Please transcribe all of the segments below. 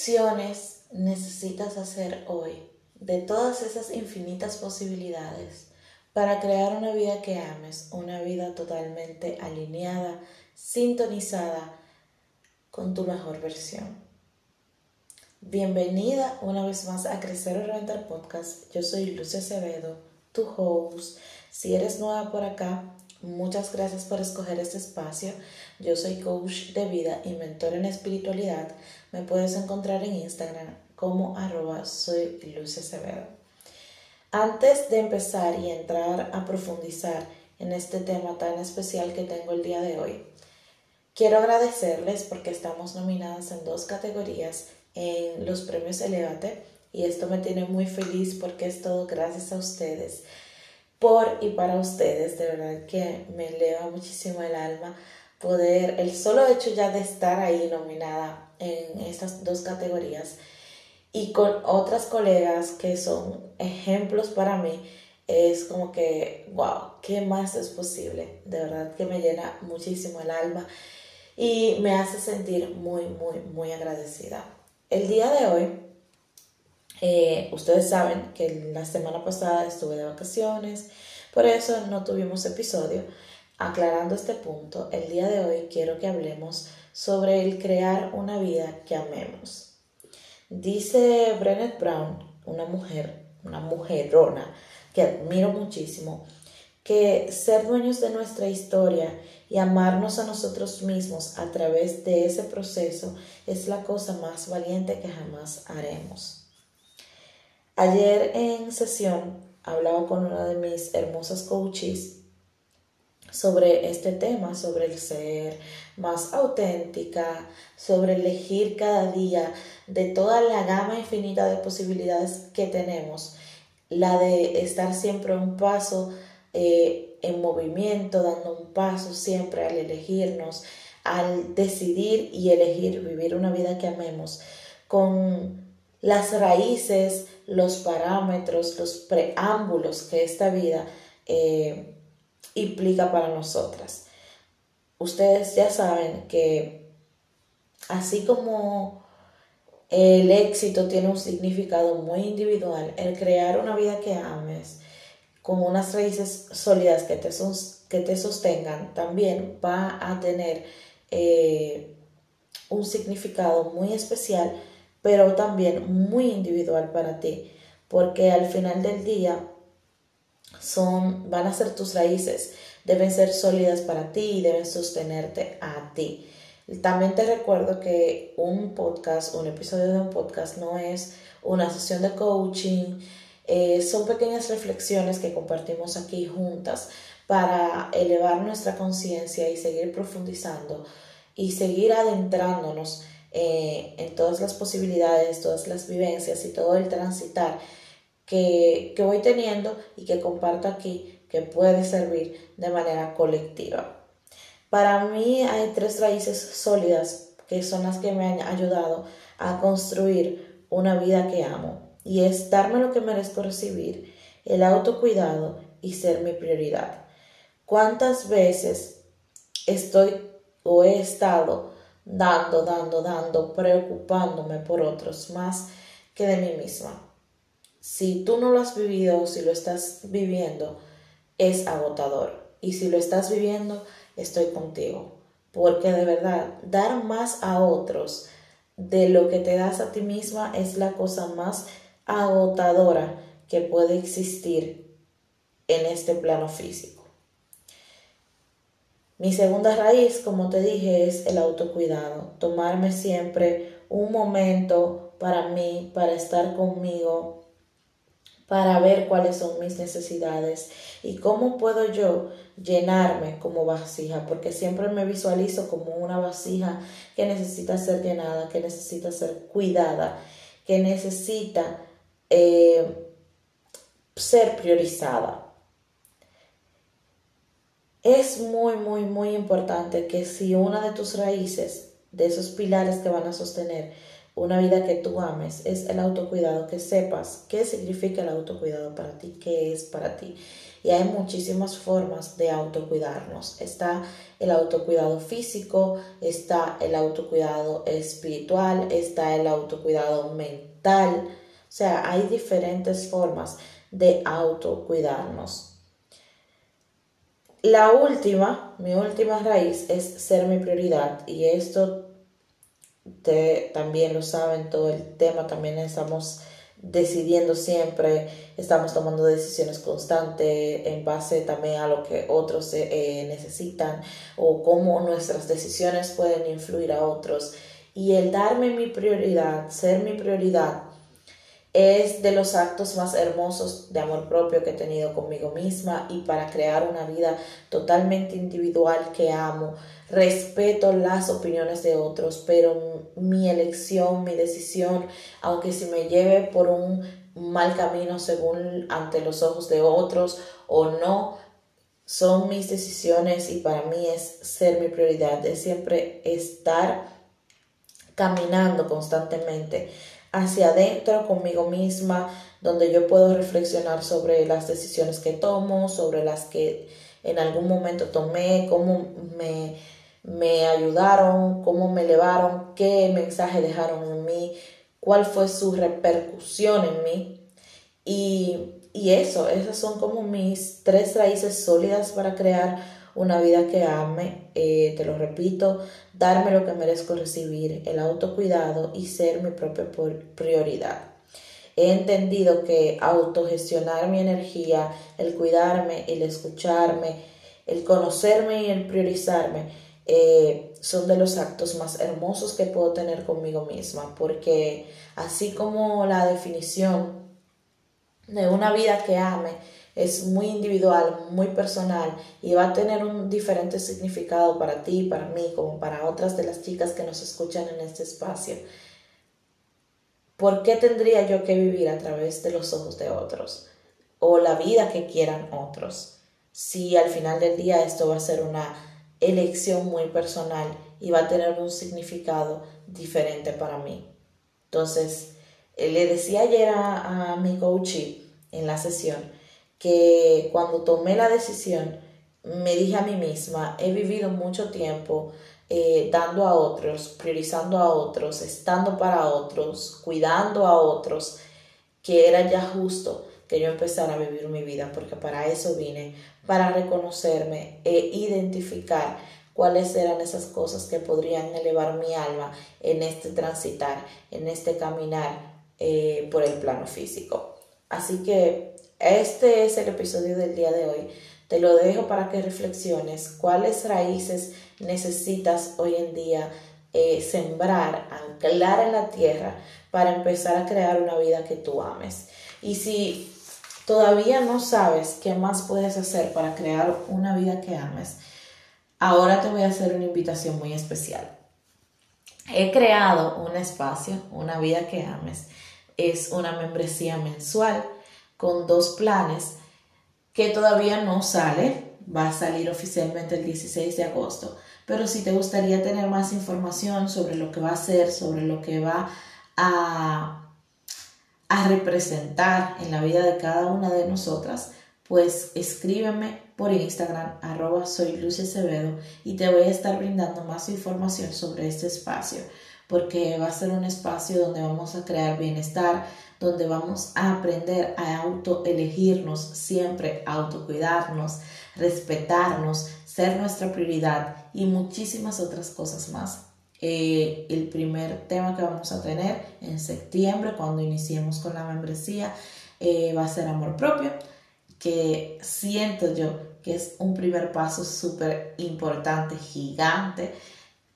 elecciones necesitas hacer hoy de todas esas infinitas posibilidades para crear una vida que ames, una vida totalmente alineada, sintonizada con tu mejor versión? Bienvenida una vez más a Crecer o Reventar Podcast. Yo soy Lucia Acevedo, tu host. Si eres nueva por acá, muchas gracias por escoger este espacio. Yo soy coach de vida y mentor en espiritualidad. Me puedes encontrar en Instagram como arroba soy Acevedo. Antes de empezar y entrar a profundizar en este tema tan especial que tengo el día de hoy, quiero agradecerles porque estamos nominadas en dos categorías en los premios Elevate y esto me tiene muy feliz porque es todo gracias a ustedes, por y para ustedes, de verdad que me eleva muchísimo el alma poder, el solo hecho ya de estar ahí nominada en estas dos categorías y con otras colegas que son ejemplos para mí, es como que, wow, ¿qué más es posible? De verdad que me llena muchísimo el alma y me hace sentir muy, muy, muy agradecida. El día de hoy, eh, ustedes saben que la semana pasada estuve de vacaciones, por eso no tuvimos episodio. Aclarando este punto, el día de hoy quiero que hablemos sobre el crear una vida que amemos. Dice Brené Brown, una mujer, una mujerona que admiro muchísimo, que ser dueños de nuestra historia y amarnos a nosotros mismos a través de ese proceso es la cosa más valiente que jamás haremos. Ayer en sesión hablaba con una de mis hermosas coaches sobre este tema, sobre el ser más auténtica, sobre elegir cada día de toda la gama infinita de posibilidades que tenemos, la de estar siempre un paso eh, en movimiento, dando un paso siempre al elegirnos, al decidir y elegir vivir una vida que amemos, con las raíces, los parámetros, los preámbulos que esta vida eh, implica para nosotras. Ustedes ya saben que así como el éxito tiene un significado muy individual, el crear una vida que ames con unas raíces sólidas que te, que te sostengan, también va a tener eh, un significado muy especial, pero también muy individual para ti, porque al final del día son, van a ser tus raíces, deben ser sólidas para ti y deben sostenerte a ti. También te recuerdo que un podcast, un episodio de un podcast no es una sesión de coaching, eh, son pequeñas reflexiones que compartimos aquí juntas para elevar nuestra conciencia y seguir profundizando y seguir adentrándonos eh, en todas las posibilidades, todas las vivencias y todo el transitar que, voy teniendo y que comparto aquí que puede servir de manera colectiva. Para mí hay tres raíces sólidas que son las que me han ayudado a construir una vida que amo y es darme lo que merezco recibir, el autocuidado y ser mi prioridad. ¿Cuántas veces estoy o he estado dando, dando, dando, preocupándome por otros más que de mí misma? Si tú no lo has vivido o si lo estás viviendo, es agotador. Y si lo estás viviendo, estoy contigo. Porque de verdad, dar más a otros de lo que te das a ti misma es la cosa más agotadora que puede existir en este plano físico. Mi segunda raíz, como te dije, es el autocuidado. Tomarme siempre un momento para mí, para estar conmigo, para ver cuáles son mis necesidades y cómo puedo yo llenarme como vasija, porque siempre me visualizo como una vasija que necesita ser llenada, que necesita ser cuidada, que necesita eh, ser priorizada. Es muy, muy, muy importante que si una de tus raíces, de esos pilares que van a sostener una vida que tú ames es el autocuidado, que sepas qué significa el autocuidado para ti, qué es para ti. Y hay muchísimas formas de autocuidarnos. Está el autocuidado físico, está el autocuidado espiritual, está el autocuidado mental. O sea, hay diferentes formas de autocuidarnos. La última, mi última raíz es ser mi prioridad y esto también lo saben, todo el tema también estamos decidiendo siempre, estamos tomando decisiones constantes en base también a lo que otros eh, necesitan o cómo nuestras decisiones pueden influir a otros. Y el darme mi prioridad, ser mi prioridad, es de los actos más hermosos de amor propio que he tenido conmigo misma y para crear una vida totalmente individual que amo. Respeto las opiniones de otros, pero mi elección, mi decisión, aunque si me lleve por un mal camino según ante los ojos de otros o no, son mis decisiones y para mí es ser mi prioridad, es siempre estar caminando constantemente hacia adentro conmigo misma, donde yo puedo reflexionar sobre las decisiones que tomo, sobre las que en algún momento tomé, cómo me, me ayudaron, cómo me elevaron, qué mensaje dejaron en mí, cuál fue su repercusión en mí. Y, y eso, esas son como mis tres raíces sólidas para crear una vida que ame, eh, te lo repito, darme lo que merezco recibir, el autocuidado y ser mi propia prioridad. He entendido que autogestionar mi energía, el cuidarme, el escucharme, el conocerme y el priorizarme eh, son de los actos más hermosos que puedo tener conmigo misma, porque así como la definición de una vida que ame es muy individual, muy personal y va a tener un diferente significado para ti, para mí, como para otras de las chicas que nos escuchan en este espacio. ¿Por qué tendría yo que vivir a través de los ojos de otros? O la vida que quieran otros. Si al final del día esto va a ser una elección muy personal y va a tener un significado diferente para mí. Entonces, eh, le decía ayer a, mi coach en la sesión, que cuando tomé la decisión me dije a mí misma, he vivido mucho tiempo eh, dando a otros, priorizando a otros, estando para otros, cuidando a otros, que era ya justo que yo empezara a vivir mi vida, porque para eso vine, para reconocerme e identificar cuáles eran esas cosas que podrían elevar mi alma en este transitar, en este caminar eh, por el plano físico. Así que este es el episodio del día de hoy. Te lo dejo para que reflexiones cuáles raíces necesitas hoy en día eh, sembrar, anclar en la tierra para empezar a crear una vida que tú ames. Y si todavía no sabes qué más puedes hacer para crear una vida que ames, ahora te voy a hacer una invitación muy especial. He creado un espacio, una vida que ames. Es una membresía mensual con dos planes que todavía no sale, va a salir oficialmente el 16 de agosto. Pero si te gustaría tener más información sobre lo que va a ser, sobre lo que va a, a representar en la vida de cada una de nosotras, pues escríbeme por Instagram arroba soy y te voy a estar brindando más información sobre este espacio porque va a ser un espacio donde vamos a crear bienestar, donde vamos a aprender a autoelegirnos siempre, autocuidarnos, respetarnos, ser nuestra prioridad y muchísimas otras cosas más. Eh, el primer tema que vamos a tener en septiembre, cuando iniciemos con la membresía, eh, va a ser amor propio, que siento yo que es un primer paso súper importante, gigante,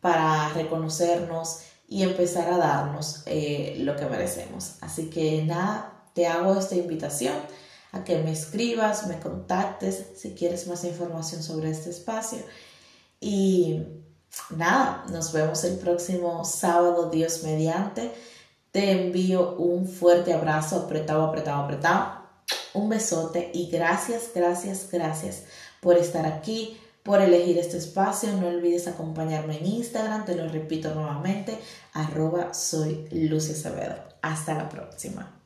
para reconocernos y empezar a darnos eh, lo que merecemos. Así que nada, te hago esta invitación a que me escribas, me contactes si quieres más información sobre este espacio. Y nada, nos vemos el próximo sábado, Dios mediante. Te envío un fuerte abrazo, apretado, apretado, apretado. Un besote y gracias, gracias, gracias por estar aquí por elegir este espacio. No olvides acompañarme en Instagram, te lo repito nuevamente, arroba soy Lucia Acevedo. Hasta la próxima.